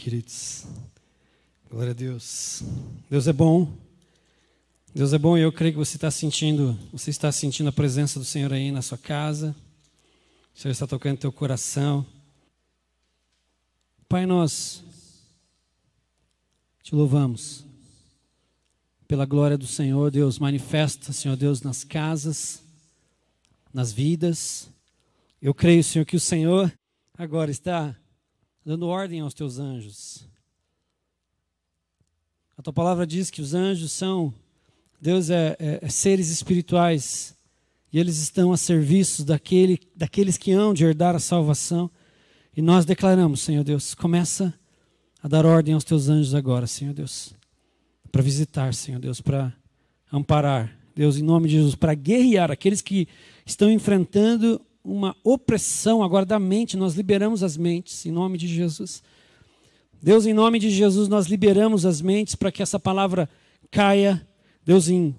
queridos. Glória a Deus. Deus é bom. Deus é bom e eu creio que você está sentindo, você está sentindo a presença do Senhor aí na sua casa. O Senhor está tocando teu coração. Pai, nós te louvamos pela glória do Senhor, Deus, manifesta, Senhor Deus, nas casas, nas vidas. Eu creio, Senhor, que o Senhor agora está dando ordem aos teus anjos. A tua palavra diz que os anjos são, Deus é, é, é seres espirituais e eles estão a serviço daquele, daqueles que hão de herdar a salvação. E nós declaramos, Senhor Deus, começa a dar ordem aos teus anjos agora, Senhor Deus, para visitar, Senhor Deus, para amparar, Deus, em nome de Jesus, para guerrear aqueles que estão enfrentando uma opressão agora da mente, nós liberamos as mentes em nome de Jesus. Deus, em nome de Jesus, nós liberamos as mentes para que essa palavra caia, Deus, em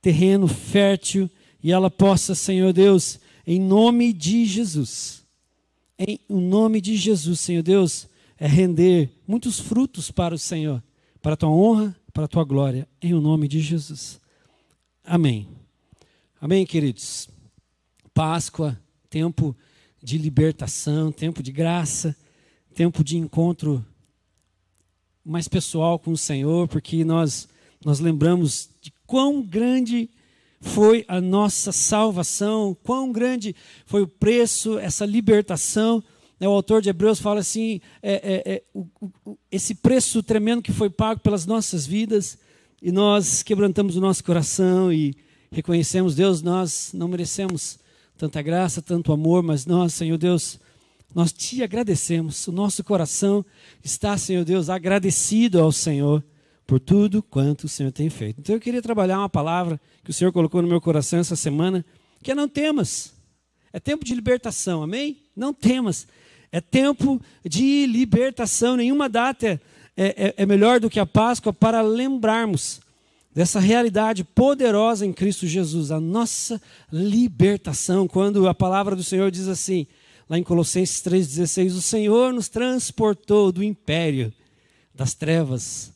terreno fértil e ela possa, Senhor Deus, em nome de Jesus, em nome de Jesus, Senhor Deus, é render muitos frutos para o Senhor, para a tua honra, para a tua glória, em o nome de Jesus. Amém. Amém, queridos. Páscoa tempo de libertação, tempo de graça, tempo de encontro mais pessoal com o Senhor, porque nós nós lembramos de quão grande foi a nossa salvação, quão grande foi o preço, essa libertação. O autor de Hebreus fala assim: é, é, é, o, o, esse preço tremendo que foi pago pelas nossas vidas, e nós quebrantamos o nosso coração e reconhecemos, Deus, nós não merecemos tanta graça, tanto amor, mas nós, Senhor Deus, nós te agradecemos. O nosso coração está, Senhor Deus, agradecido ao Senhor por tudo quanto o Senhor tem feito. Então eu queria trabalhar uma palavra que o Senhor colocou no meu coração essa semana, que é não temas. É tempo de libertação, amém? Não temas. É tempo de libertação. Nenhuma data é, é, é melhor do que a Páscoa para lembrarmos dessa realidade poderosa em Cristo Jesus, a nossa libertação, quando a palavra do Senhor diz assim, lá em Colossenses 3,16: O Senhor nos transportou do império das trevas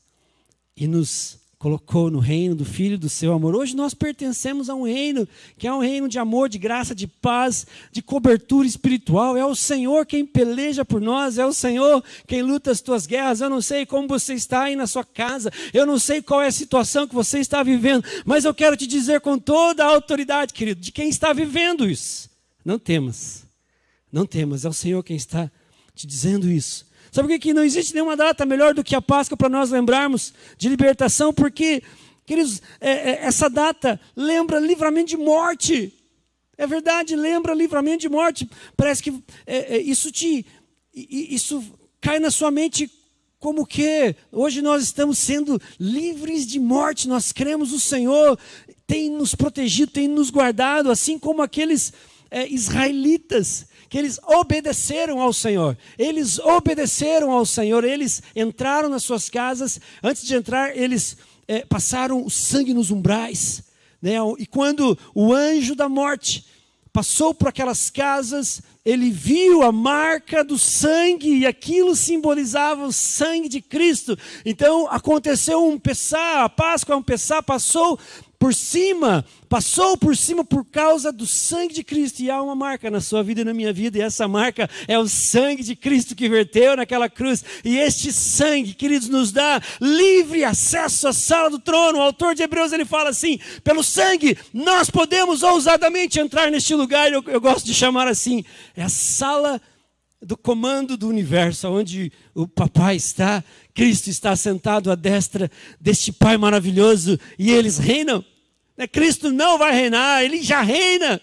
e nos colocou no reino do Filho do seu amor. Hoje nós pertencemos a um reino que é um reino de amor, de graça, de paz, de cobertura espiritual. É o Senhor quem peleja por nós, é o Senhor quem luta as tuas guerras. Eu não sei como você está aí na sua casa, eu não sei qual é a situação que você está vivendo, mas eu quero te dizer com toda a autoridade, querido, de quem está vivendo isso. Não temas, não temas, é o Senhor quem está te dizendo isso. Sabe por que não existe nenhuma data melhor do que a Páscoa para nós lembrarmos de libertação? Porque, queridos, é, é, essa data lembra livramento de morte. É verdade, lembra livramento de morte. Parece que é, é isso te. Isso cai na sua mente como que hoje nós estamos sendo livres de morte, nós cremos o Senhor, tem nos protegido, tem nos guardado, assim como aqueles é, israelitas que eles obedeceram ao Senhor. Eles obedeceram ao Senhor, eles entraram nas suas casas, antes de entrar, eles é, passaram o sangue nos umbrais. Né? E quando o anjo da morte passou por aquelas casas, ele viu a marca do sangue e aquilo simbolizava o sangue de Cristo. Então aconteceu um Pessá, a Páscoa, um Pessá passou por cima, passou por cima por causa do sangue de Cristo. E há uma marca na sua vida e na minha vida, e essa marca é o sangue de Cristo que verteu naquela cruz. E este sangue, queridos, nos dá livre acesso à sala do trono. O autor de Hebreus ele fala assim: pelo sangue nós podemos ousadamente entrar neste lugar. Eu, eu gosto de chamar assim: é a sala do comando do universo, onde o papai está, Cristo está sentado à destra deste Pai maravilhoso e eles reinam. Né, Cristo não vai reinar, ele já reina.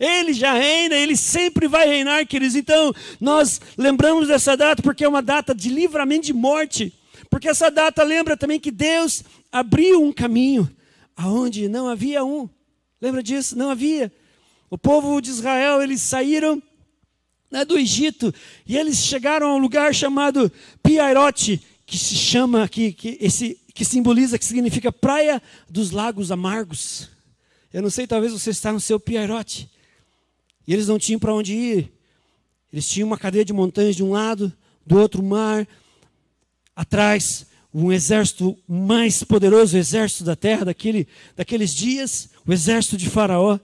Ele já reina, ele sempre vai reinar, queridos. Então, nós lembramos dessa data porque é uma data de livramento de morte. Porque essa data lembra também que Deus abriu um caminho aonde não havia um. Lembra disso? Não havia. O povo de Israel, eles saíram né, do Egito e eles chegaram a um lugar chamado Piairote, que se chama que, que esse que simboliza que significa praia dos lagos amargos. Eu não sei, talvez você está no seu Piairote. E eles não tinham para onde ir. Eles tinham uma cadeia de montanhas de um lado, do outro mar. atrás um exército mais poderoso, o exército da terra daquele, daqueles dias, o exército de Faraó.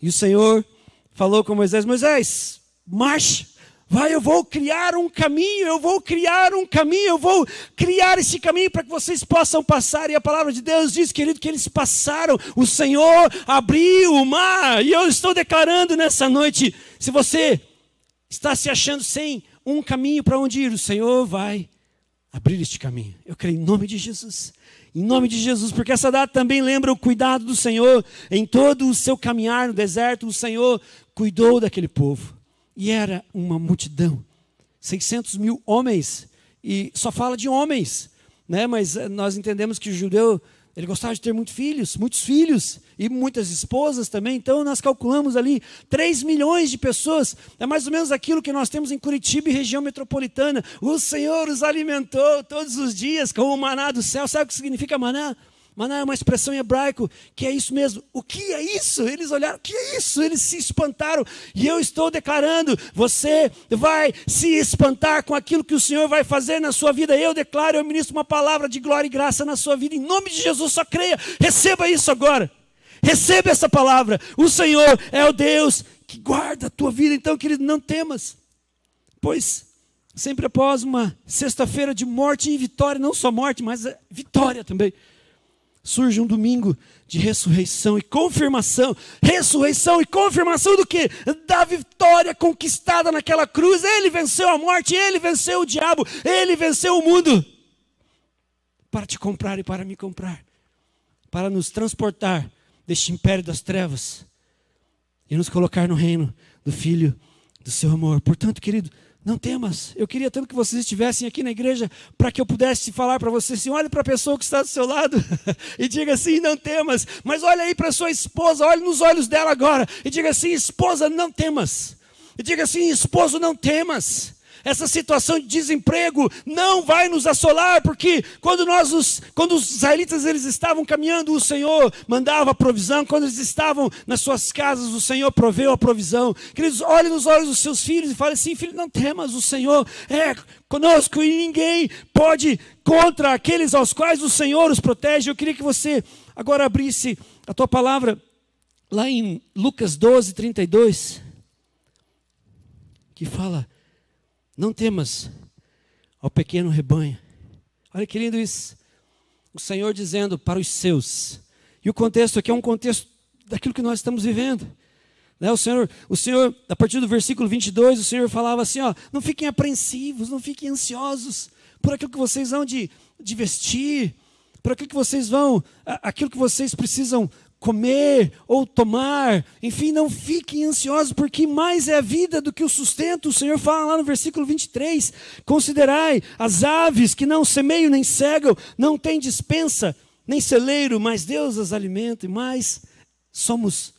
E o Senhor falou com Moisés: Moisés, marcha, vai, eu vou criar um caminho, eu vou criar um caminho, eu vou criar esse caminho para que vocês possam passar. E a palavra de Deus diz, querido, que eles passaram, o Senhor abriu o mar. E eu estou declarando nessa noite: se você está se achando sem um caminho para onde ir, o Senhor vai abrir este caminho. Eu creio em nome de Jesus. Em nome de Jesus, porque essa data também lembra o cuidado do Senhor em todo o seu caminhar no deserto. O Senhor cuidou daquele povo e era uma multidão 600 mil homens e só fala de homens, né? mas eh, nós entendemos que o judeu ele gostava de ter muitos filhos, muitos filhos e muitas esposas também. Então nós calculamos ali 3 milhões de pessoas. É mais ou menos aquilo que nós temos em Curitiba e região metropolitana. O Senhor os alimentou todos os dias com o maná do céu. Sabe o que significa maná? Maná é uma expressão em hebraico que é isso mesmo. O que é isso? Eles olharam, o que é isso? Eles se espantaram. E eu estou declarando: você vai se espantar com aquilo que o Senhor vai fazer na sua vida. Eu declaro, eu ministro uma palavra de glória e graça na sua vida. Em nome de Jesus, só creia. Receba isso agora. Receba essa palavra. O Senhor é o Deus que guarda a tua vida. Então, querido, não temas. Pois sempre após uma sexta-feira de morte e vitória, não só morte, mas vitória também surge um domingo de ressurreição e confirmação. Ressurreição e confirmação do que? Da vitória conquistada naquela cruz. Ele venceu a morte, ele venceu o diabo, ele venceu o mundo. Para te comprar e para me comprar. Para nos transportar deste império das trevas e nos colocar no reino do Filho do seu amor. Portanto, querido, não temas. Eu queria tanto que vocês estivessem aqui na igreja para que eu pudesse falar para vocês assim: olhe para a pessoa que está do seu lado e diga assim: não temas. Mas olhe aí para sua esposa, olhe nos olhos dela agora e diga assim: esposa, não temas. E diga assim: esposo, não temas essa situação de desemprego não vai nos assolar, porque quando nós os, quando os israelitas eles estavam caminhando, o Senhor mandava a provisão, quando eles estavam nas suas casas, o Senhor proveu a provisão. Queridos, olhe nos olhos dos seus filhos e fale assim: filho, não temas, o Senhor é conosco e ninguém pode contra aqueles aos quais o Senhor os protege. Eu queria que você agora abrisse a tua palavra lá em Lucas 12, 32, que fala não temas ao pequeno rebanho. Olha que lindo isso. O Senhor dizendo para os seus. E o contexto aqui é um contexto daquilo que nós estamos vivendo. Né? O, Senhor, o Senhor, a partir do versículo 22, o Senhor falava assim: ó, não fiquem apreensivos, não fiquem ansiosos por aquilo que vocês vão de, de vestir, por aquilo que vocês vão, aquilo que vocês precisam comer ou tomar, enfim, não fiquem ansiosos, porque mais é a vida do que o sustento. O Senhor fala lá no versículo 23: Considerai as aves que não semeiam nem cegam, não têm dispensa, nem celeiro, mas Deus as alimenta, e mais somos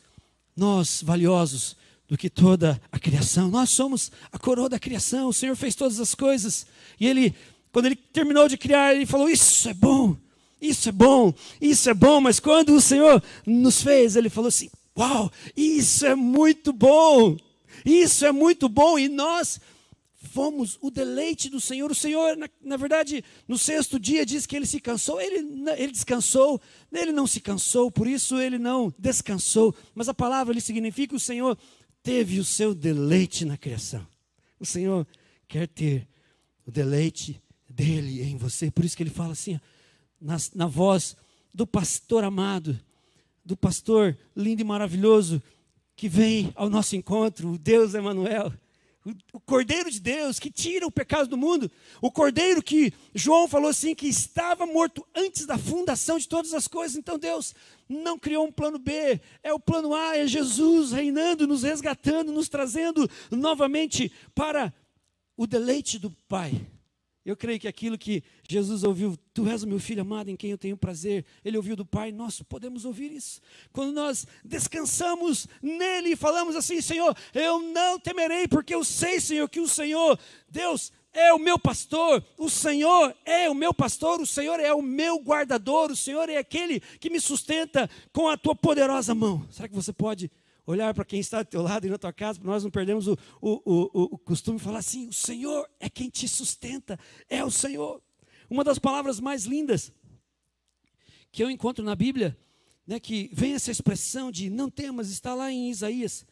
nós valiosos do que toda a criação. Nós somos a coroa da criação. O Senhor fez todas as coisas, e Ele, quando Ele terminou de criar, Ele falou: Isso é bom. Isso é bom, isso é bom, mas quando o Senhor nos fez, Ele falou assim: Uau, isso é muito bom, isso é muito bom, e nós fomos o deleite do Senhor. O Senhor, na, na, verdade, no sexto dia diz que ele se cansou, ele, ele descansou, ele não se cansou, por isso ele não descansou. Mas a palavra ali significa o Senhor teve o seu deleite na criação. O Senhor quer ter o deleite dele em você, por isso que ele fala assim: na, na voz do pastor amado, do pastor lindo e maravilhoso que vem ao nosso encontro, o Deus Emanuel, o Cordeiro de Deus que tira o pecado do mundo, o Cordeiro que João falou assim que estava morto antes da fundação de todas as coisas. Então Deus não criou um plano B, é o plano A, é Jesus reinando, nos resgatando, nos trazendo novamente para o deleite do Pai. Eu creio que aquilo que Jesus ouviu, tu és o meu filho amado em quem eu tenho prazer, ele ouviu do Pai, nós podemos ouvir isso. Quando nós descansamos nele e falamos assim, Senhor, eu não temerei, porque eu sei, Senhor, que o Senhor, Deus, é o meu pastor, o Senhor é o meu pastor, o Senhor é o meu guardador, o Senhor é aquele que me sustenta com a tua poderosa mão. Será que você pode olhar para quem está do teu lado e na tua casa, para nós não perdermos o, o, o, o costume de falar assim: o Senhor é quem te sustenta, é o Senhor. Uma das palavras mais lindas que eu encontro na Bíblia, né, que vem essa expressão de não temas, está lá em Isaías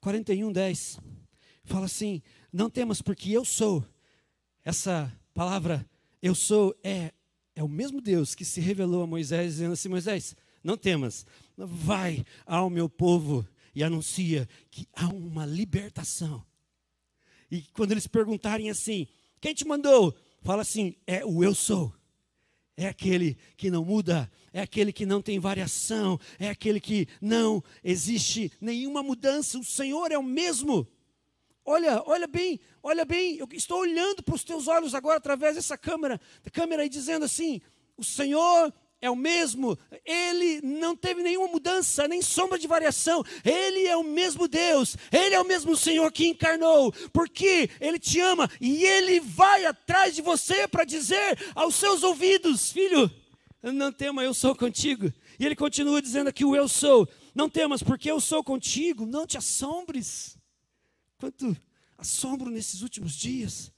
41, 10. Fala assim: não temas, porque eu sou. Essa palavra eu sou é, é o mesmo Deus que se revelou a Moisés, dizendo assim: Moisés, não temas, vai ao meu povo e anuncia que há uma libertação. E quando eles perguntarem assim: quem te mandou? Fala assim: é o eu sou. É aquele que não muda, é aquele que não tem variação, é aquele que não existe nenhuma mudança. O Senhor é o mesmo. Olha, olha bem, olha bem, eu estou olhando para os teus olhos agora através dessa câmera, câmera e dizendo assim: o Senhor é o mesmo, ele não teve nenhuma mudança, nem sombra de variação, ele é o mesmo Deus, ele é o mesmo Senhor que encarnou, porque ele te ama e ele vai atrás de você para dizer aos seus ouvidos: Filho, não tema, eu sou contigo. E ele continua dizendo aqui: O eu sou, não temas, porque eu sou contigo, não te assombres. Quanto assombro nesses últimos dias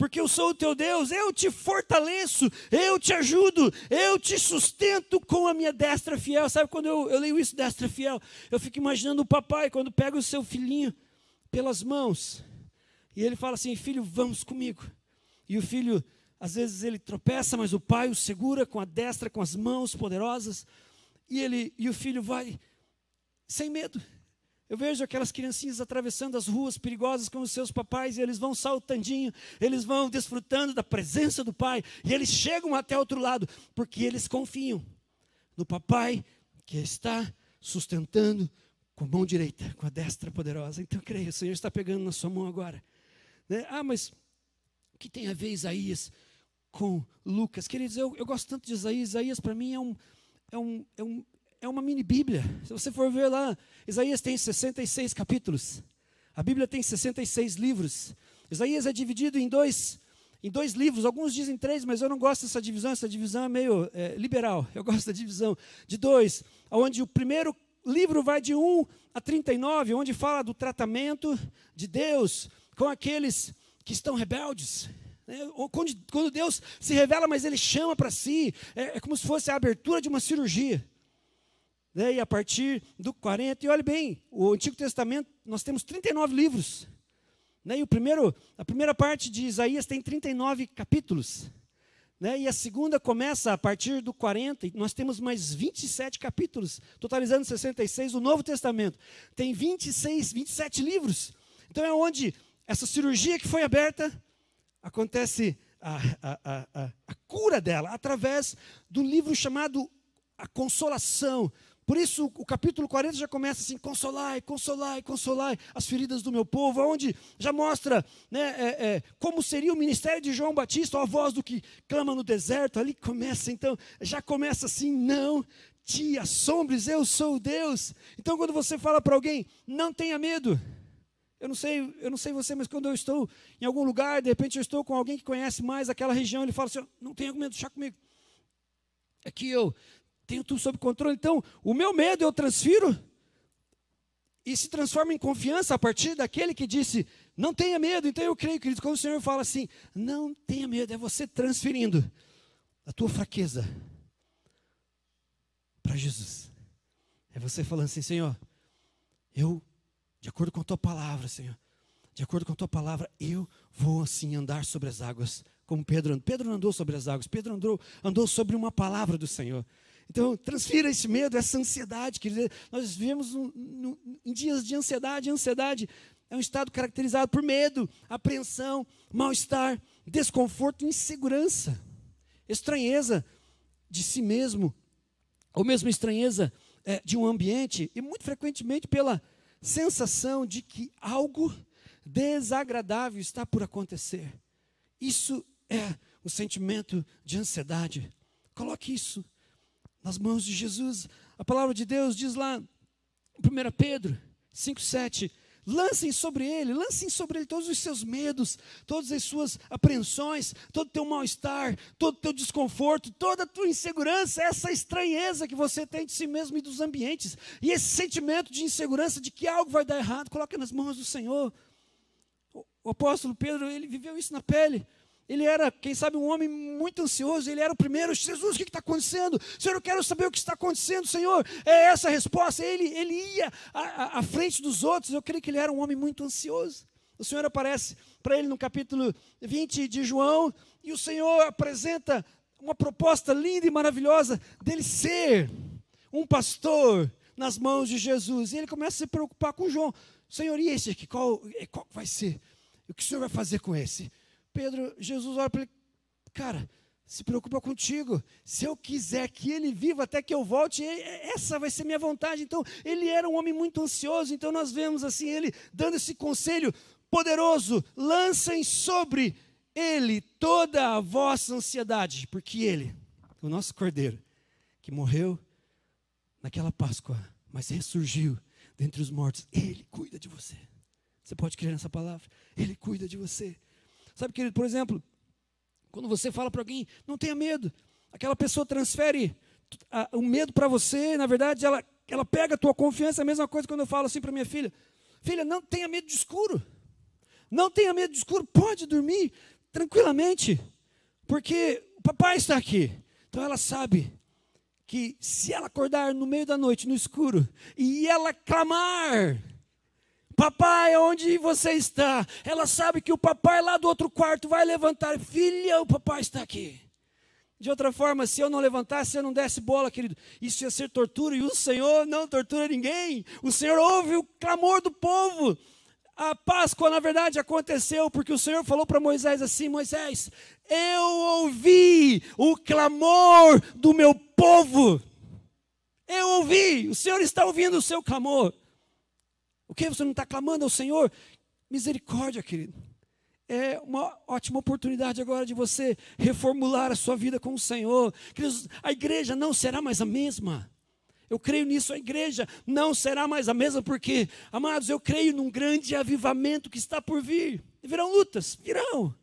porque eu sou o teu Deus, eu te fortaleço, eu te ajudo, eu te sustento com a minha destra fiel. Sabe quando eu, eu leio isso, destra fiel, eu fico imaginando o papai quando pega o seu filhinho pelas mãos e ele fala assim: Filho, vamos comigo. E o filho, às vezes ele tropeça, mas o pai o segura com a destra, com as mãos poderosas, e, ele, e o filho vai sem medo. Eu vejo aquelas criancinhas atravessando as ruas perigosas com os seus papais e eles vão saltandinho, eles vão desfrutando da presença do pai e eles chegam até outro lado porque eles confiam no papai que está sustentando com a mão direita, com a destra poderosa. Então, creio, o Senhor está pegando na sua mão agora. Né? Ah, mas o que tem a ver Isaías com Lucas? Queridos, eu, eu gosto tanto de Isaías. Isaías, para mim, é um, é um, é um, é uma mini Bíblia. Se você for ver lá, Isaías tem 66 capítulos. A Bíblia tem 66 livros. Isaías é dividido em dois, em dois livros. Alguns dizem três, mas eu não gosto dessa divisão. Essa divisão é meio é, liberal. Eu gosto da divisão de dois, onde o primeiro livro vai de 1 a 39, onde fala do tratamento de Deus com aqueles que estão rebeldes. Né? Quando Deus se revela, mas Ele chama para si, é, é como se fosse a abertura de uma cirurgia. Né? E a partir do 40, e olhe bem, o Antigo Testamento, nós temos 39 livros. Né? E o primeiro, a primeira parte de Isaías tem 39 capítulos. Né? E a segunda começa a partir do 40, e nós temos mais 27 capítulos, totalizando 66. O Novo Testamento tem 26, 27 livros. Então é onde essa cirurgia que foi aberta, acontece a, a, a, a cura dela, através do livro chamado A Consolação, por isso, o capítulo 40 já começa assim: consolai, consolai, consolai as feridas do meu povo, onde já mostra né, é, é, como seria o ministério de João Batista, a voz do que clama no deserto. Ali começa, então, já começa assim: não te assombres, eu sou Deus. Então, quando você fala para alguém, não tenha medo. Eu não sei, eu não sei você, mas quando eu estou em algum lugar, de repente eu estou com alguém que conhece mais aquela região, ele fala assim: não tenha medo, deixa comigo. Aqui eu tenho tudo sob controle. Então, o meu medo eu transfiro e se transforma em confiança a partir daquele que disse: Não tenha medo. Então, eu creio, querido, quando o Senhor fala assim: Não tenha medo, é você transferindo a tua fraqueza para Jesus. É você falando assim: Senhor, eu, de acordo com a tua palavra, Senhor, de acordo com a tua palavra, eu vou assim andar sobre as águas, como Pedro andou. Pedro não andou sobre as águas, Pedro andou, andou sobre uma palavra do Senhor. Então, transfira esse medo, essa ansiedade. Nós vivemos um, um, em dias de ansiedade. Ansiedade é um estado caracterizado por medo, apreensão, mal-estar, desconforto, insegurança, estranheza de si mesmo, ou mesmo estranheza é, de um ambiente, e muito frequentemente pela sensação de que algo desagradável está por acontecer. Isso é o sentimento de ansiedade. Coloque isso nas mãos de Jesus. A palavra de Deus diz lá, 1 Pedro 5,7: lancem sobre ele, lancem sobre ele todos os seus medos, todas as suas apreensões, todo o teu mal-estar, todo o teu desconforto, toda a tua insegurança, essa estranheza que você tem de si mesmo e dos ambientes, e esse sentimento de insegurança de que algo vai dar errado, coloca nas mãos do Senhor. O apóstolo Pedro, ele viveu isso na pele. Ele era, quem sabe, um homem muito ansioso. Ele era o primeiro. Jesus, o que está acontecendo? Senhor, eu quero saber o que está acontecendo, Senhor. É essa a resposta. Ele, ele ia à, à frente dos outros. Eu creio que ele era um homem muito ansioso. O Senhor aparece para ele no capítulo 20 de João. E o Senhor apresenta uma proposta linda e maravilhosa dele ser um pastor nas mãos de Jesus. E ele começa a se preocupar com João. Senhor, e esse aqui? Qual, qual vai ser? O que o Senhor vai fazer com esse? Pedro, Jesus olha para ele, cara, se preocupa contigo. Se eu quiser que ele viva até que eu volte, essa vai ser minha vontade. Então, ele era um homem muito ansioso. Então, nós vemos assim ele dando esse conselho poderoso: lancem sobre ele toda a vossa ansiedade, porque ele, o nosso cordeiro, que morreu naquela Páscoa, mas ressurgiu dentre os mortos, ele cuida de você. Você pode crer nessa palavra? Ele cuida de você. Sabe, querido, por exemplo, quando você fala para alguém, não tenha medo, aquela pessoa transfere o medo para você, na verdade, ela, ela pega a tua confiança, é a mesma coisa quando eu falo assim para minha filha: Filha, não tenha medo de escuro. Não tenha medo de escuro, pode dormir tranquilamente, porque o papai está aqui. Então ela sabe que se ela acordar no meio da noite, no escuro, e ela clamar, Papai, onde você está? Ela sabe que o papai lá do outro quarto vai levantar. Filha, o papai está aqui. De outra forma, se eu não levantasse, se eu não desse bola, querido, isso ia ser tortura e o Senhor não tortura ninguém. O Senhor ouve o clamor do povo. A Páscoa, na verdade, aconteceu porque o Senhor falou para Moisés assim: Moisés, eu ouvi o clamor do meu povo. Eu ouvi, o Senhor está ouvindo o seu clamor. O que você não está clamando ao Senhor? Misericórdia, querido. É uma ótima oportunidade agora de você reformular a sua vida com o Senhor. Queridos, a igreja não será mais a mesma. Eu creio nisso, a igreja não será mais a mesma, porque, amados, eu creio num grande avivamento que está por vir. E virão lutas, virão.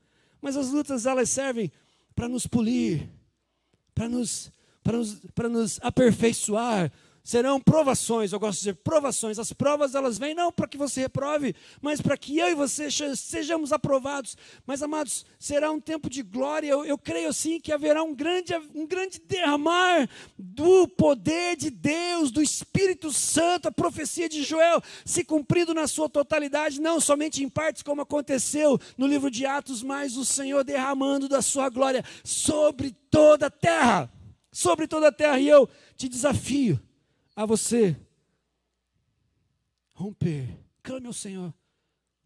Mas as lutas, elas servem para nos polir, para nos, para nos, para nos aperfeiçoar, serão provações, eu gosto de dizer provações. As provas elas vêm não para que você reprove, mas para que eu e você sejamos aprovados. Mas amados, será um tempo de glória. Eu, eu creio sim que haverá um grande, um grande derramar do poder de Deus, do Espírito Santo, a profecia de Joel se cumprindo na sua totalidade, não somente em partes como aconteceu no livro de Atos, mas o Senhor derramando da sua glória sobre toda a terra, sobre toda a terra. E eu te desafio a você romper. Clame ao Senhor.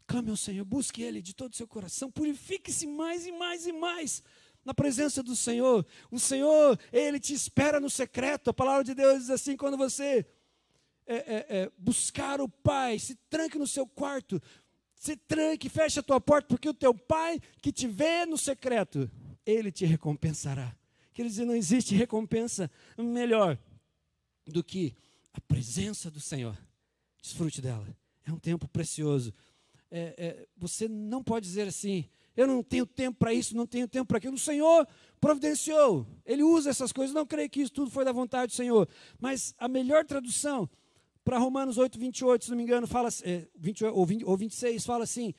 Clame ao Senhor. Busque Ele de todo o seu coração. Purifique-se mais e mais e mais na presença do Senhor. O Senhor, Ele te espera no secreto. A palavra de Deus diz assim: quando você é, é, é, buscar o Pai, se tranque no seu quarto, se tranque, feche a tua porta, porque o teu Pai que te vê no secreto, Ele te recompensará. Quer dizer, não existe recompensa melhor do que a presença do Senhor. Desfrute dela. É um tempo precioso. É, é, você não pode dizer assim: eu não tenho tempo para isso, não tenho tempo para aquilo. O Senhor providenciou, Ele usa essas coisas. Não creio que isso tudo foi da vontade do Senhor. Mas a melhor tradução para Romanos 8, 28, se não me engano, fala, é, 28, ou, 20, ou 26, fala assim: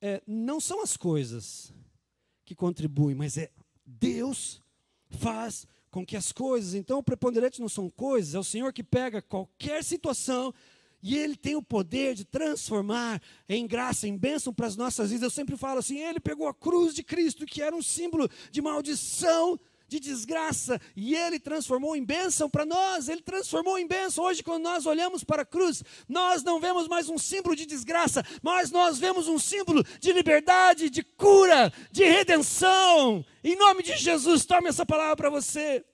é, não são as coisas que contribuem, mas é Deus faz com que as coisas, então o preponderante não são coisas, é o Senhor que pega qualquer situação e Ele tem o poder de transformar em graça, em bênção para as nossas vidas. Eu sempre falo assim: Ele pegou a cruz de Cristo, que era um símbolo de maldição, de desgraça, e Ele transformou em bênção para nós, Ele transformou em bênção. Hoje, quando nós olhamos para a cruz, nós não vemos mais um símbolo de desgraça, mas nós vemos um símbolo de liberdade, de cura, de redenção. Em nome de Jesus, tome essa palavra para você.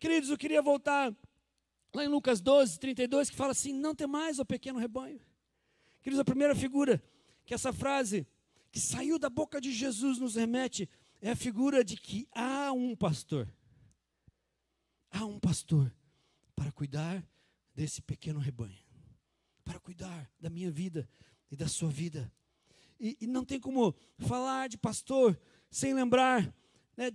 Queridos, eu queria voltar lá em Lucas 12, 32, que fala assim: Não tem mais o pequeno rebanho. Queridos, a primeira figura que essa frase que saiu da boca de Jesus nos remete é a figura de que há um pastor. Há um pastor para cuidar desse pequeno rebanho, para cuidar da minha vida e da sua vida. E, e não tem como falar de pastor sem lembrar né,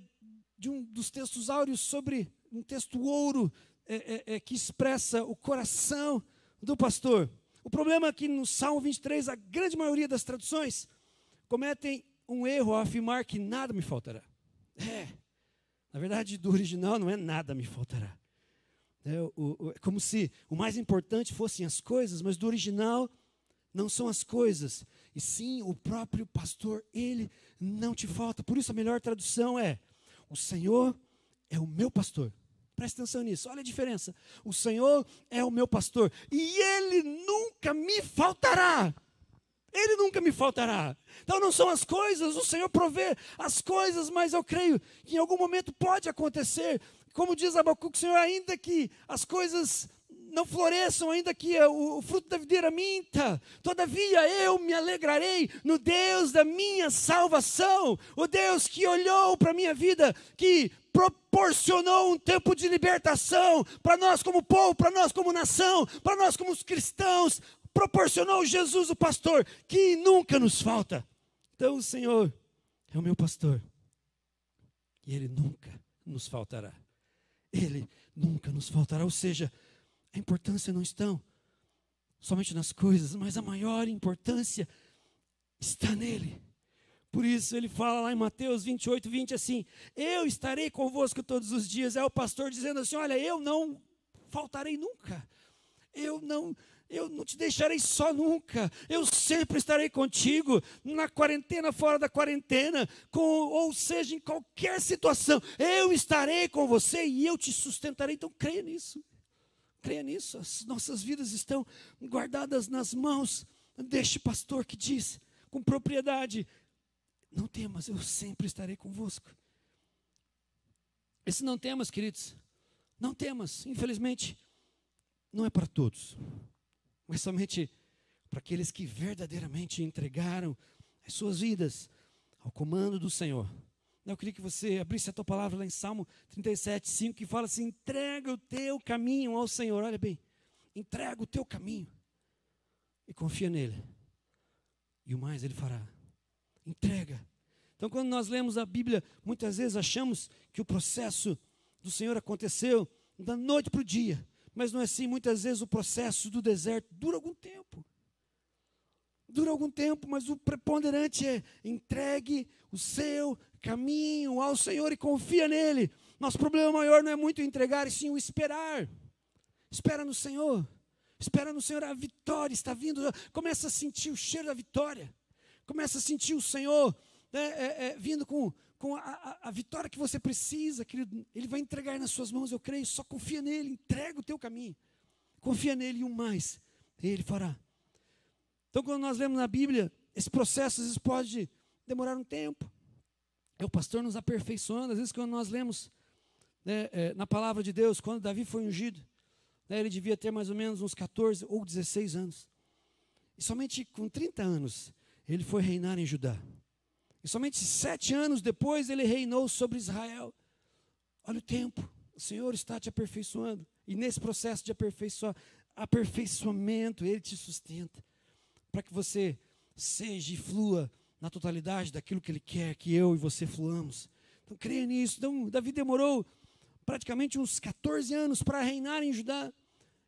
de um dos textos áureos sobre um texto ouro é, é, é, que expressa o coração do pastor. O problema é que no Salmo 23, a grande maioria das traduções cometem um erro ao afirmar que nada me faltará. É. Na verdade, do original não é nada me faltará. É, o, o, é como se o mais importante fossem as coisas, mas do original não são as coisas, e sim o próprio pastor, ele não te falta. Por isso a melhor tradução é: o Senhor é o meu pastor. Presta atenção nisso, olha a diferença. O Senhor é o meu pastor e ele nunca me faltará. Ele nunca me faltará. Então não são as coisas, o Senhor provê as coisas, mas eu creio que em algum momento pode acontecer. Como diz Abacuque, Senhor, ainda que as coisas não floresçam, ainda que o, o fruto da videira minta, todavia eu me alegrarei no Deus da minha salvação, o Deus que olhou para a minha vida, que proporcionou um tempo de libertação para nós como povo, para nós como nação, para nós como cristãos, proporcionou Jesus, o pastor, que nunca nos falta. Então o Senhor é o meu pastor. E Ele nunca nos faltará. Ele nunca nos faltará. Ou seja, a importância não está somente nas coisas, mas a maior importância está nele. Por isso ele fala lá em Mateus 28, 20 assim: Eu estarei convosco todos os dias. É o pastor dizendo assim: Olha, eu não faltarei nunca. Eu não eu não te deixarei só nunca. Eu sempre estarei contigo, na quarentena, fora da quarentena, com, ou seja, em qualquer situação. Eu estarei com você e eu te sustentarei. Então creia nisso. Creia nisso. As nossas vidas estão guardadas nas mãos deste pastor que diz com propriedade: Não temas, eu sempre estarei convosco. Esse não temas, queridos. Não temas, infelizmente, não é para todos mas somente para aqueles que verdadeiramente entregaram as suas vidas ao comando do Senhor. Eu queria que você abrisse a tua palavra lá em Salmo 37, 5, que fala assim: entrega o teu caminho ao Senhor. Olha bem, entrega o teu caminho e confia nele. E o mais ele fará. Entrega. Então, quando nós lemos a Bíblia, muitas vezes achamos que o processo do Senhor aconteceu da noite para o dia. Mas não é assim, muitas vezes o processo do deserto dura algum tempo. Dura algum tempo, mas o preponderante é entregue o seu caminho ao Senhor e confia nele. Nosso problema maior não é muito entregar, e sim o esperar. Espera no Senhor. Espera no Senhor, a vitória está vindo. Começa a sentir o cheiro da vitória. Começa a sentir o Senhor né, é, é, vindo com, com a, a, a, vitória que você precisa, querido, Ele vai entregar nas suas mãos, eu creio. Só confia nele, entrega o teu caminho. Confia nele e um mais, Ele fará. Então, quando nós lemos na Bíblia, esse processo às vezes pode demorar um tempo. É o pastor nos aperfeiçoando. Às vezes, quando nós lemos né, é, na palavra de Deus, quando Davi foi ungido, né, ele devia ter mais ou menos uns 14 ou 16 anos. E somente com 30 anos ele foi reinar em Judá. E somente sete anos depois ele reinou sobre Israel. Olha o tempo, o Senhor está te aperfeiçoando. E nesse processo de aperfeiçoamento, Ele te sustenta. Para que você seja e flua na totalidade daquilo que Ele quer que eu e você fluamos. Então creia nisso. Então, Davi demorou praticamente uns 14 anos para reinar em Judá.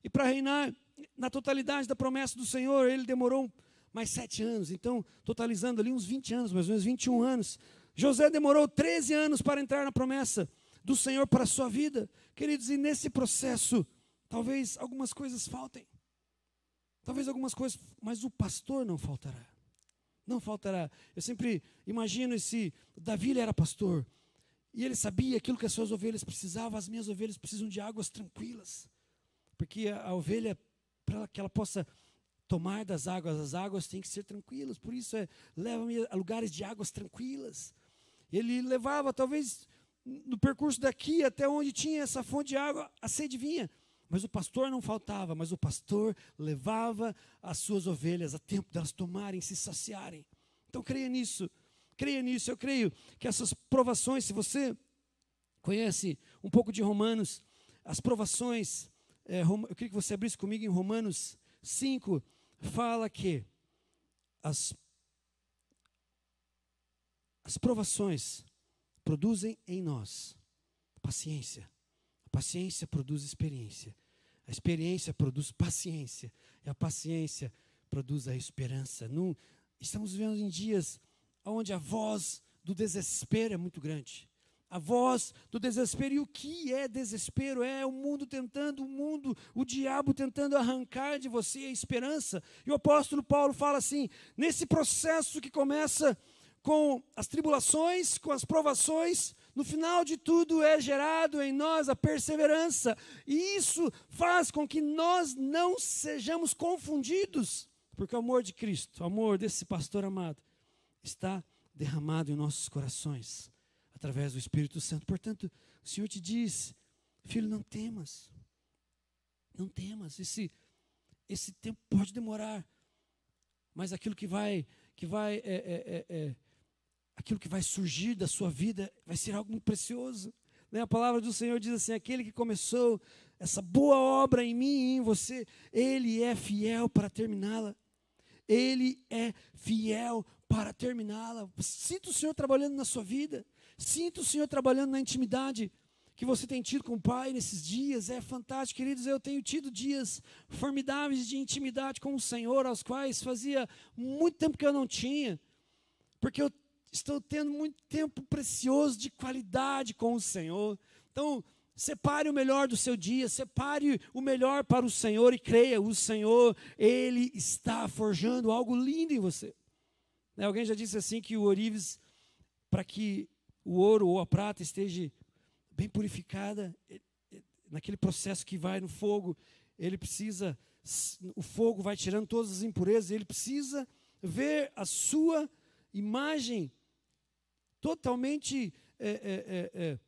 E para reinar na totalidade da promessa do Senhor, ele demorou mais sete anos. Então, totalizando ali uns 20 anos, mais ou menos 21 anos. José demorou 13 anos para entrar na promessa do Senhor para a sua vida. Queridos, e nesse processo, talvez algumas coisas faltem. Talvez algumas coisas, mas o pastor não faltará. Não faltará. Eu sempre imagino esse. Davi era pastor. E ele sabia aquilo que as suas ovelhas precisavam. As minhas ovelhas precisam de águas tranquilas. Porque a, a ovelha, para que ela possa tomar das águas, as águas têm que ser tranquilas, por isso é, leva-me a lugares de águas tranquilas. Ele levava, talvez, no percurso daqui até onde tinha essa fonte de água, a sede vinha. Mas o pastor não faltava, mas o pastor levava as suas ovelhas a tempo delas tomarem, se saciarem. Então creia nisso, creia nisso. Eu creio que essas provações, se você conhece um pouco de Romanos, as provações, é, eu queria que você abrisse comigo em Romanos 5, fala que as, as provações produzem em nós paciência. A paciência produz experiência. A experiência produz paciência. E a paciência produz a esperança. Não, estamos vivendo em dias onde a voz do desespero é muito grande. A voz do desespero. E o que é desespero? É o mundo tentando, o mundo, o diabo tentando arrancar de você a esperança. E o apóstolo Paulo fala assim: nesse processo que começa com as tribulações, com as provações, no final de tudo é gerado em nós a perseverança, e isso faz com que nós não sejamos confundidos, porque o amor de Cristo, o amor desse pastor amado, está derramado em nossos corações através do Espírito Santo. Portanto, o Senhor te diz, filho, não temas. Não temas. Esse, esse tempo pode demorar, mas aquilo que vai, que vai, é, é, é, é aquilo que vai surgir da sua vida vai ser algo muito precioso. Né? A palavra do Senhor diz assim: aquele que começou essa boa obra em mim e em você, ele é fiel para terminá-la. Ele é fiel para terminá-la. Sinta o Senhor trabalhando na sua vida. Sinta o Senhor trabalhando na intimidade que você tem tido com o Pai nesses dias. É fantástico, queridos. Eu tenho tido dias formidáveis de intimidade com o Senhor, aos quais fazia muito tempo que eu não tinha. Porque eu estou tendo muito tempo precioso de qualidade com o Senhor. Então, separe o melhor do seu dia, separe o melhor para o Senhor e creia, o Senhor, Ele está forjando algo lindo em você. Né, alguém já disse assim que o orives, para que o ouro ou a prata esteja bem purificada, naquele processo que vai no fogo, ele precisa, o fogo vai tirando todas as impurezas, ele precisa ver a sua imagem totalmente é, é, é,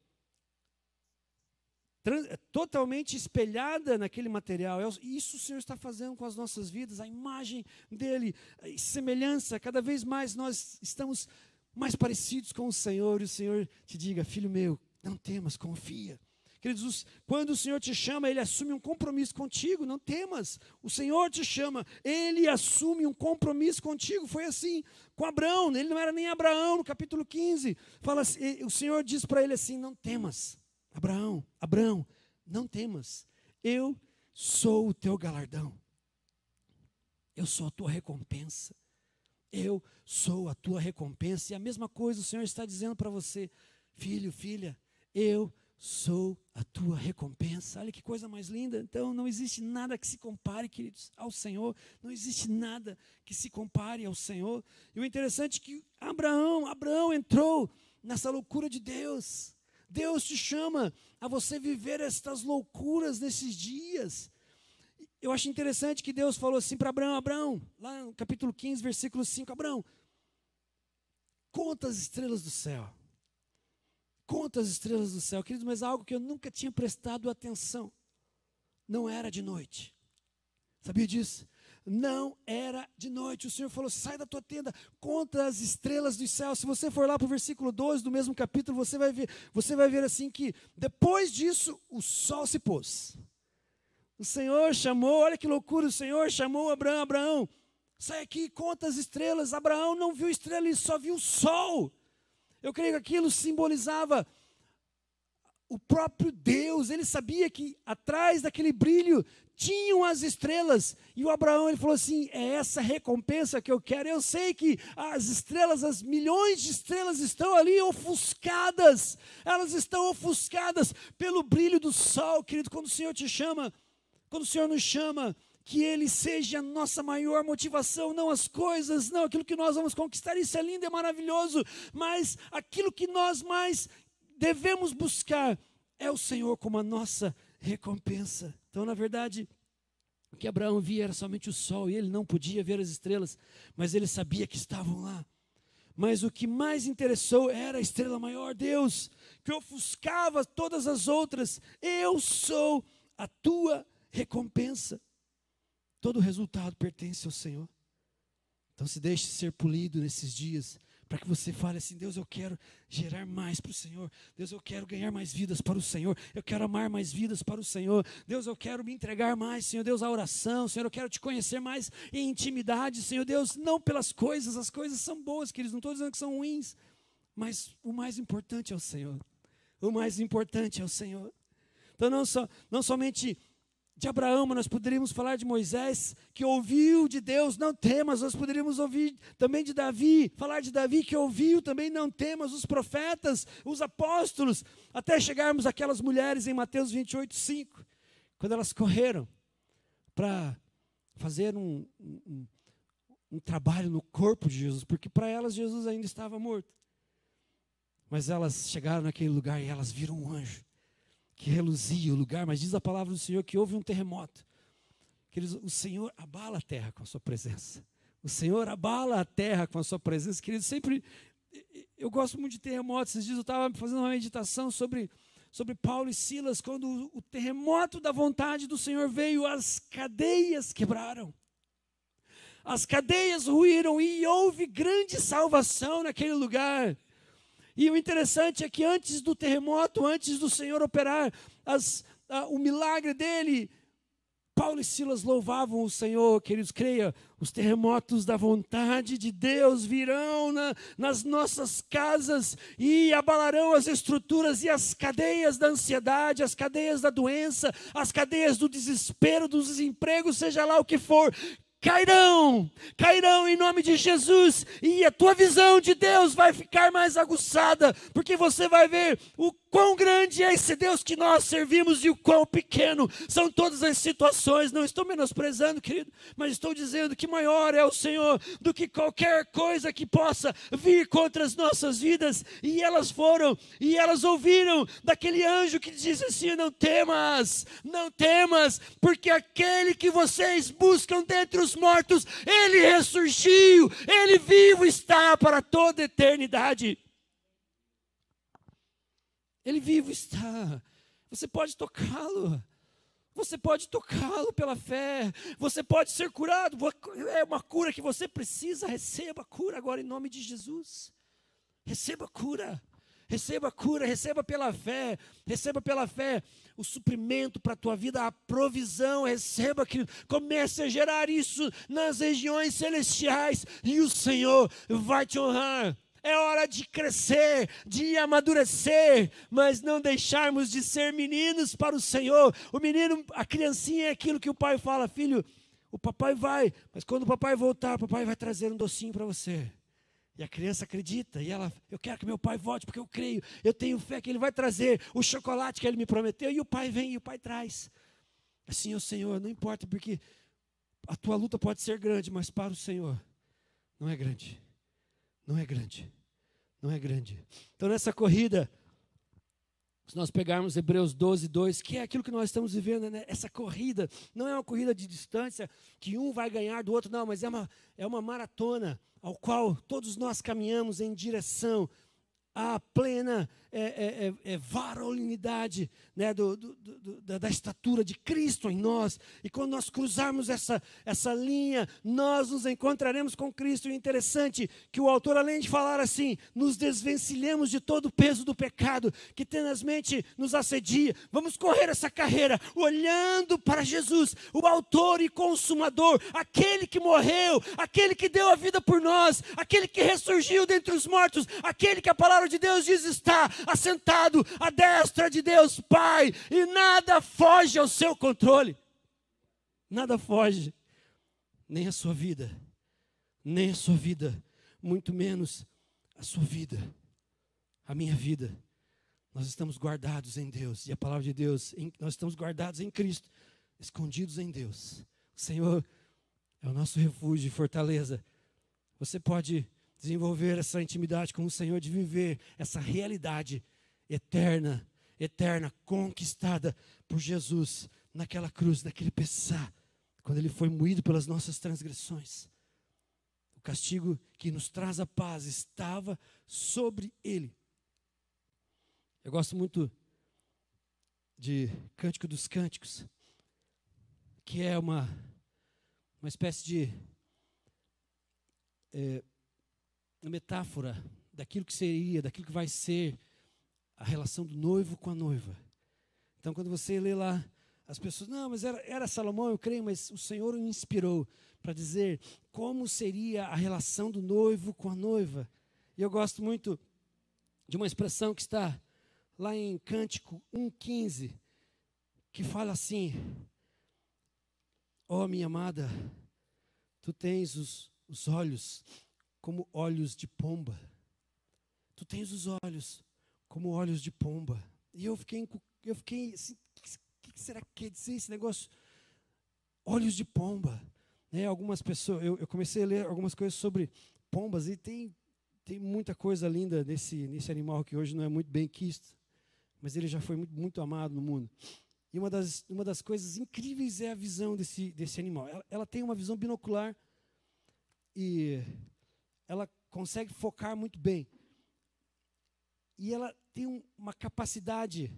é totalmente espelhada naquele material. É isso o Senhor está fazendo com as nossas vidas, a imagem dele, a semelhança, cada vez mais nós estamos mais parecidos com o Senhor, e o Senhor te diga, filho meu, não temas, confia. Queridos, quando o Senhor te chama, Ele assume um compromisso contigo, não temas. O Senhor te chama, Ele assume um compromisso contigo. Foi assim com Abraão, ele não era nem Abraão, no capítulo 15. Fala assim, o Senhor diz para ele assim: Não temas, Abraão, Abraão, não temas, eu sou o teu galardão, eu sou a tua recompensa. Eu sou a tua recompensa. E a mesma coisa o Senhor está dizendo para você, filho, filha, eu sou a tua recompensa. Olha que coisa mais linda. Então, não existe nada que se compare, queridos, ao Senhor. Não existe nada que se compare ao Senhor. E o interessante é que Abraão, Abraão entrou nessa loucura de Deus. Deus te chama a você viver estas loucuras nesses dias. Eu acho interessante que Deus falou assim para Abraão, Abraão, lá no capítulo 15, versículo 5, Abraão, conta as estrelas do céu. Conta as estrelas do céu, querido, mas algo que eu nunca tinha prestado atenção. Não era de noite. Sabia disso? Não era de noite. O Senhor falou: sai da tua tenda, conta as estrelas do céu. Se você for lá para o versículo 12 do mesmo capítulo, você vai ver, você vai ver assim que depois disso o sol se pôs. O Senhor chamou, olha que loucura, o Senhor chamou Abraão, Abraão, sai aqui, conta as estrelas. Abraão não viu estrela, ele só viu o sol. Eu creio que aquilo simbolizava o próprio Deus. Ele sabia que atrás daquele brilho tinham as estrelas. E o Abraão ele falou assim: é essa recompensa que eu quero. Eu sei que as estrelas, as milhões de estrelas estão ali ofuscadas. Elas estão ofuscadas pelo brilho do sol, querido. Quando o Senhor te chama quando o Senhor nos chama, que Ele seja a nossa maior motivação, não as coisas, não aquilo que nós vamos conquistar, isso é lindo, é maravilhoso, mas aquilo que nós mais devemos buscar é o Senhor como a nossa recompensa. Então, na verdade, o que Abraão via era somente o sol, e ele não podia ver as estrelas, mas ele sabia que estavam lá. Mas o que mais interessou era a estrela maior, Deus, que ofuscava todas as outras. Eu sou a tua recompensa. Todo resultado pertence ao Senhor. Então se deixe ser polido nesses dias, para que você fale assim: Deus, eu quero gerar mais para o Senhor. Deus, eu quero ganhar mais vidas para o Senhor. Eu quero amar mais vidas para o Senhor. Deus, eu quero me entregar mais, Senhor Deus, à oração. Senhor, eu quero te conhecer mais em intimidade, Senhor Deus, não pelas coisas, as coisas são boas, queridos, não estou dizendo que são ruins, mas o mais importante é o Senhor. O mais importante é o Senhor. Então, não, só, não somente de Abraão, nós poderíamos falar de Moisés, que ouviu de Deus, não temas, nós poderíamos ouvir também de Davi, falar de Davi, que ouviu também, não temas, os profetas, os apóstolos, até chegarmos aquelas mulheres em Mateus 28, 5, quando elas correram para fazer um, um, um trabalho no corpo de Jesus, porque para elas Jesus ainda estava morto. Mas elas chegaram naquele lugar e elas viram um anjo que reluzia o lugar, mas diz a palavra do Senhor que houve um terremoto. Que eles, o Senhor abala a terra com a sua presença. O Senhor abala a terra com a sua presença. Querido, sempre. Eu gosto muito de terremotos. Esses dias eu estava fazendo uma meditação sobre, sobre Paulo e Silas, quando o terremoto da vontade do Senhor veio, as cadeias quebraram. As cadeias ruíram e houve grande salvação naquele lugar. E o interessante é que antes do terremoto, antes do Senhor operar as, a, o milagre dele, Paulo e Silas louvavam o Senhor, queridos, creia, os terremotos da vontade de Deus virão na, nas nossas casas e abalarão as estruturas e as cadeias da ansiedade, as cadeias da doença, as cadeias do desespero, do desemprego, seja lá o que for cairão, cairão em nome de Jesus, e a tua visão de Deus vai ficar mais aguçada, porque você vai ver o quão grande é esse Deus que nós servimos e o quão pequeno são todas as situações. Não estou menosprezando, querido, mas estou dizendo que maior é o Senhor do que qualquer coisa que possa vir contra as nossas vidas. E elas foram, e elas ouviram daquele anjo que diz assim: Não temas, não temas, porque aquele que vocês buscam dentre os mortos, ele ressurgiu, ele vivo está para toda eternidade. Ele vivo está. Você pode tocá-lo. Você pode tocá-lo pela fé. Você pode ser curado. É uma cura que você precisa. Receba a cura agora em nome de Jesus. Receba a cura. Receba a cura, receba pela fé, receba pela fé o suprimento para a tua vida, a provisão, receba que comece a gerar isso nas regiões celestiais e o Senhor vai te honrar. É hora de crescer, de amadurecer, mas não deixarmos de ser meninos para o Senhor. O menino, a criancinha é aquilo que o pai fala, filho, o papai vai, mas quando o papai voltar, o papai vai trazer um docinho para você. E a criança acredita, e ela, eu quero que meu pai volte, porque eu creio, eu tenho fé que ele vai trazer o chocolate que ele me prometeu, e o pai vem e o pai traz. Assim, o Senhor, não importa, porque a tua luta pode ser grande, mas para o Senhor não é grande não é grande. Não é grande. Então, nessa corrida, se nós pegarmos Hebreus 12, 2, que é aquilo que nós estamos vivendo, né? essa corrida, não é uma corrida de distância, que um vai ganhar do outro, não, mas é uma, é uma maratona ao qual todos nós caminhamos em direção à plena é, é, é, é né, do, do, do, da, da, estatura de Cristo em nós. E quando nós cruzarmos essa, essa linha, nós nos encontraremos com Cristo. E é interessante que o autor, além de falar assim, nos desvencilhemos de todo o peso do pecado que tenazmente nos assedia. Vamos correr essa carreira olhando para Jesus, o autor e consumador, aquele que morreu, aquele que deu a vida por nós, aquele que ressurgiu dentre os mortos, aquele que a palavra de Deus diz está assentado à destra de Deus Pai, e nada foge ao seu controle. Nada foge, nem a sua vida, nem a sua vida, muito menos a sua vida, a minha vida. Nós estamos guardados em Deus, e a palavra de Deus, em, nós estamos guardados em Cristo, escondidos em Deus. O Senhor é o nosso refúgio e fortaleza. Você pode desenvolver essa intimidade com o Senhor, de viver essa realidade eterna, eterna, conquistada por Jesus naquela cruz, naquele pesar, quando ele foi moído pelas nossas transgressões. O castigo que nos traz a paz estava sobre ele. Eu gosto muito de Cântico dos Cânticos, que é uma, uma espécie de é, metáfora daquilo que seria, daquilo que vai ser a relação do noivo com a noiva. Então, quando você lê lá, as pessoas, não, mas era, era Salomão, eu creio, mas o Senhor o inspirou para dizer como seria a relação do noivo com a noiva. E eu gosto muito de uma expressão que está lá em Cântico 1,15, que fala assim: Oh, minha amada, tu tens os, os olhos como olhos de pomba. Tu tens os olhos como olhos de pomba. E eu fiquei, eu fiquei assim, o que será que quer dizer esse negócio? Olhos de pomba. Né, algumas pessoas, eu, eu, comecei a ler algumas coisas sobre pombas e tem, tem muita coisa linda nesse, nesse animal que hoje não é muito bem quisto, mas ele já foi muito, muito amado no mundo. E uma das, uma das coisas incríveis é a visão desse, desse animal. Ela, ela tem uma visão binocular e ela consegue focar muito bem. E ela tem um, uma capacidade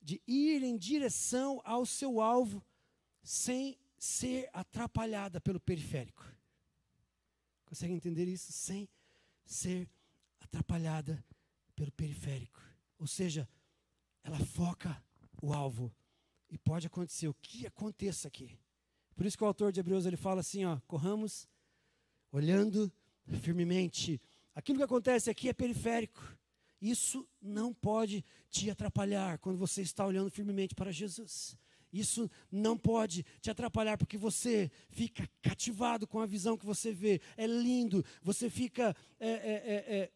de ir em direção ao seu alvo sem ser atrapalhada pelo periférico. Consegue entender isso? Sem ser atrapalhada pelo periférico. Ou seja, ela foca o alvo. E pode acontecer o que aconteça aqui. Por isso que o autor de Hebreus ele fala assim, ó, corramos olhando firmemente. Aquilo que acontece aqui é periférico. Isso não pode te atrapalhar quando você está olhando firmemente para Jesus. Isso não pode te atrapalhar, porque você fica cativado com a visão que você vê. É lindo, você fica é, é, é, é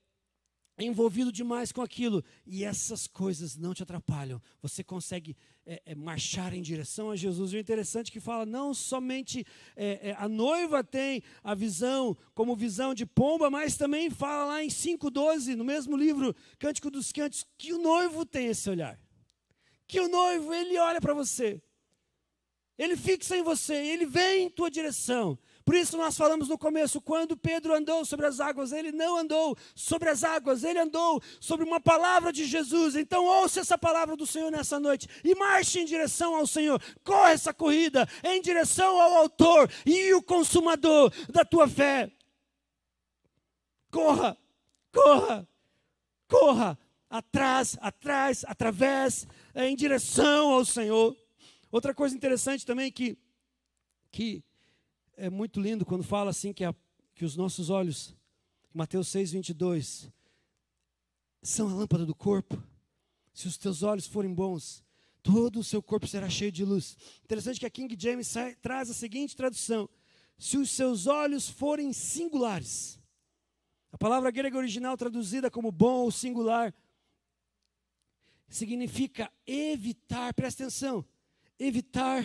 envolvido demais com aquilo e essas coisas não te atrapalham. Você consegue é, é, marchar em direção a Jesus. E o interessante é que fala não somente é, é a noiva tem a visão como visão de pomba, mas também fala lá em 5:12 no mesmo livro Cântico dos Cânticos que o noivo tem esse olhar. Que o noivo ele olha para você. Ele fixa em você, ele vem em tua direção. Por isso nós falamos no começo, quando Pedro andou sobre as águas, ele não andou sobre as águas, ele andou sobre uma palavra de Jesus. Então ouça essa palavra do Senhor nessa noite e marche em direção ao Senhor. Corre essa corrida em direção ao autor e o consumador da tua fé. Corra, corra, corra atrás, atrás, através, em direção ao Senhor. Outra coisa interessante também que que é muito lindo quando fala assim que, a, que os nossos olhos, Mateus 6, 22, são a lâmpada do corpo. Se os teus olhos forem bons, todo o seu corpo será cheio de luz. Interessante que a King James sai, traz a seguinte tradução: se os seus olhos forem singulares. A palavra grega original traduzida como bom ou singular significa evitar, presta atenção, evitar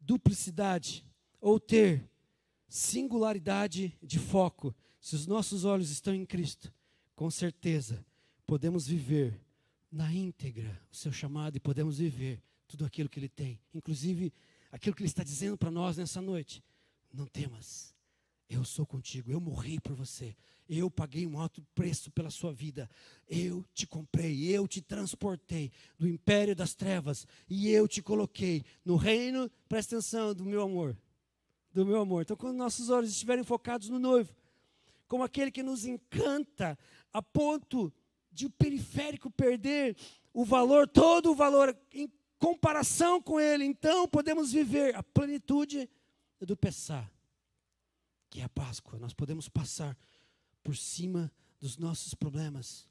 duplicidade ou ter singularidade de foco, se os nossos olhos estão em Cristo, com certeza podemos viver na íntegra o seu chamado e podemos viver tudo aquilo que Ele tem, inclusive aquilo que Ele está dizendo para nós nessa noite. Não temas, eu sou contigo, eu morri por você, eu paguei um alto preço pela sua vida, eu te comprei, eu te transportei do império das trevas e eu te coloquei no reino, presta atenção, do meu amor do meu amor. Então, quando nossos olhos estiverem focados no noivo, como aquele que nos encanta a ponto de o periférico perder o valor, todo o valor em comparação com ele, então podemos viver a plenitude do Pessá, que é a Páscoa. Nós podemos passar por cima dos nossos problemas.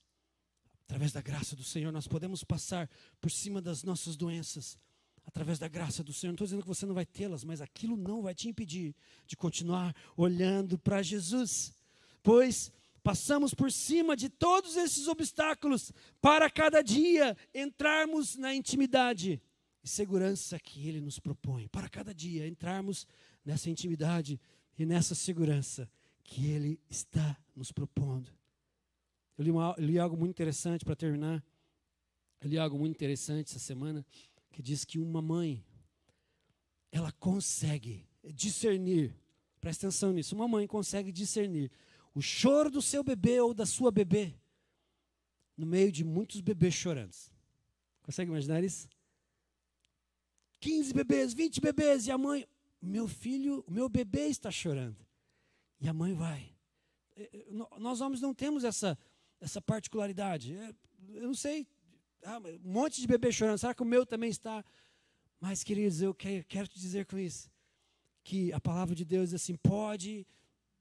Através da graça do Senhor, nós podemos passar por cima das nossas doenças através da graça do Senhor. Não estou dizendo que você não vai tê-las, mas aquilo não vai te impedir de continuar olhando para Jesus. Pois passamos por cima de todos esses obstáculos para cada dia entrarmos na intimidade e segurança que Ele nos propõe. Para cada dia entrarmos nessa intimidade e nessa segurança que Ele está nos propondo. Eu li, uma, li algo muito interessante para terminar. Eu li algo muito interessante essa semana que diz que uma mãe, ela consegue discernir, presta atenção nisso, uma mãe consegue discernir o choro do seu bebê ou da sua bebê no meio de muitos bebês chorando. Consegue imaginar isso? 15 bebês, 20 bebês, e a mãe, meu filho, meu bebê está chorando. E a mãe vai. É, é, nós homens não temos essa, essa particularidade. É, eu não sei, ah, um monte de bebê chorando, será que o meu também está? Mas, queridos, eu quero te dizer com isso que a palavra de Deus diz assim: pode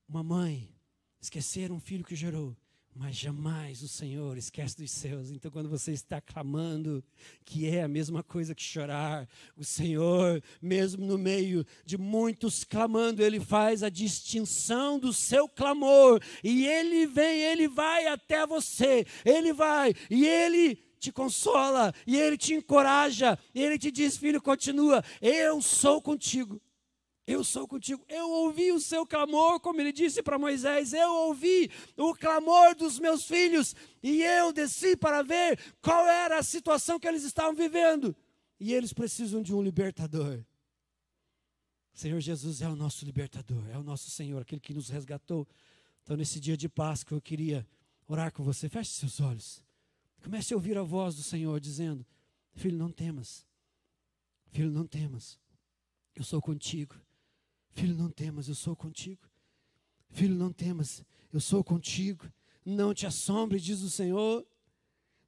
uma mãe esquecer um filho que gerou, mas jamais o Senhor esquece dos seus. Então, quando você está clamando, que é a mesma coisa que chorar, o Senhor, mesmo no meio de muitos clamando, Ele faz a distinção do seu clamor, e Ele vem, Ele vai até você, Ele vai, e Ele te consola, e Ele te encoraja, e Ele te diz: Filho, continua, eu sou contigo. Eu sou contigo. Eu ouvi o seu clamor, como ele disse para Moisés. Eu ouvi o clamor dos meus filhos. E eu desci para ver qual era a situação que eles estavam vivendo. E eles precisam de um libertador. O Senhor Jesus é o nosso libertador, é o nosso Senhor, aquele que nos resgatou. Então, nesse dia de Páscoa, eu queria orar com você. Feche seus olhos. Comece a ouvir a voz do Senhor dizendo: Filho, não temas. Filho, não temas. Eu sou contigo. Filho, não temas, eu sou contigo. Filho, não temas, eu sou contigo. Não te assombre, diz o Senhor,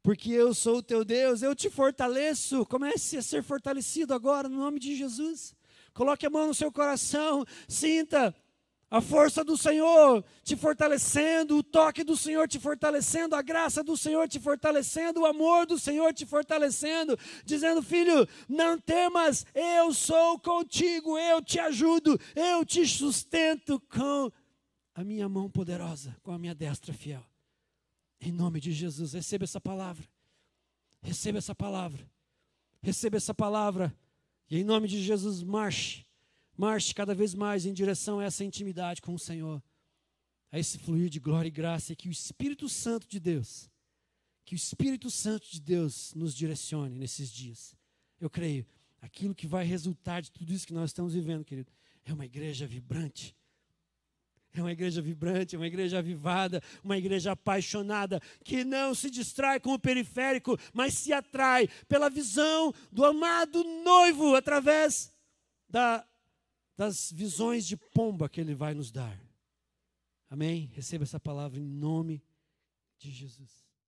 porque eu sou o teu Deus, eu te fortaleço. Comece a ser fortalecido agora, no nome de Jesus. Coloque a mão no seu coração, sinta a força do Senhor te fortalecendo, o toque do Senhor te fortalecendo, a graça do Senhor te fortalecendo, o amor do Senhor te fortalecendo, dizendo: Filho, não temas, eu sou contigo, eu te ajudo, eu te sustento com a minha mão poderosa, com a minha destra fiel. Em nome de Jesus, receba essa palavra, receba essa palavra, receba essa palavra, e em nome de Jesus, marche Marche cada vez mais em direção a essa intimidade com o Senhor, a esse fluir de glória e graça, e que o Espírito Santo de Deus, que o Espírito Santo de Deus nos direcione nesses dias. Eu creio, aquilo que vai resultar de tudo isso que nós estamos vivendo, querido, é uma igreja vibrante. É uma igreja vibrante, uma igreja avivada, uma igreja apaixonada, que não se distrai com o periférico, mas se atrai pela visão do amado noivo através da das visões de pomba que Ele vai nos dar. Amém? Receba essa palavra em nome de Jesus.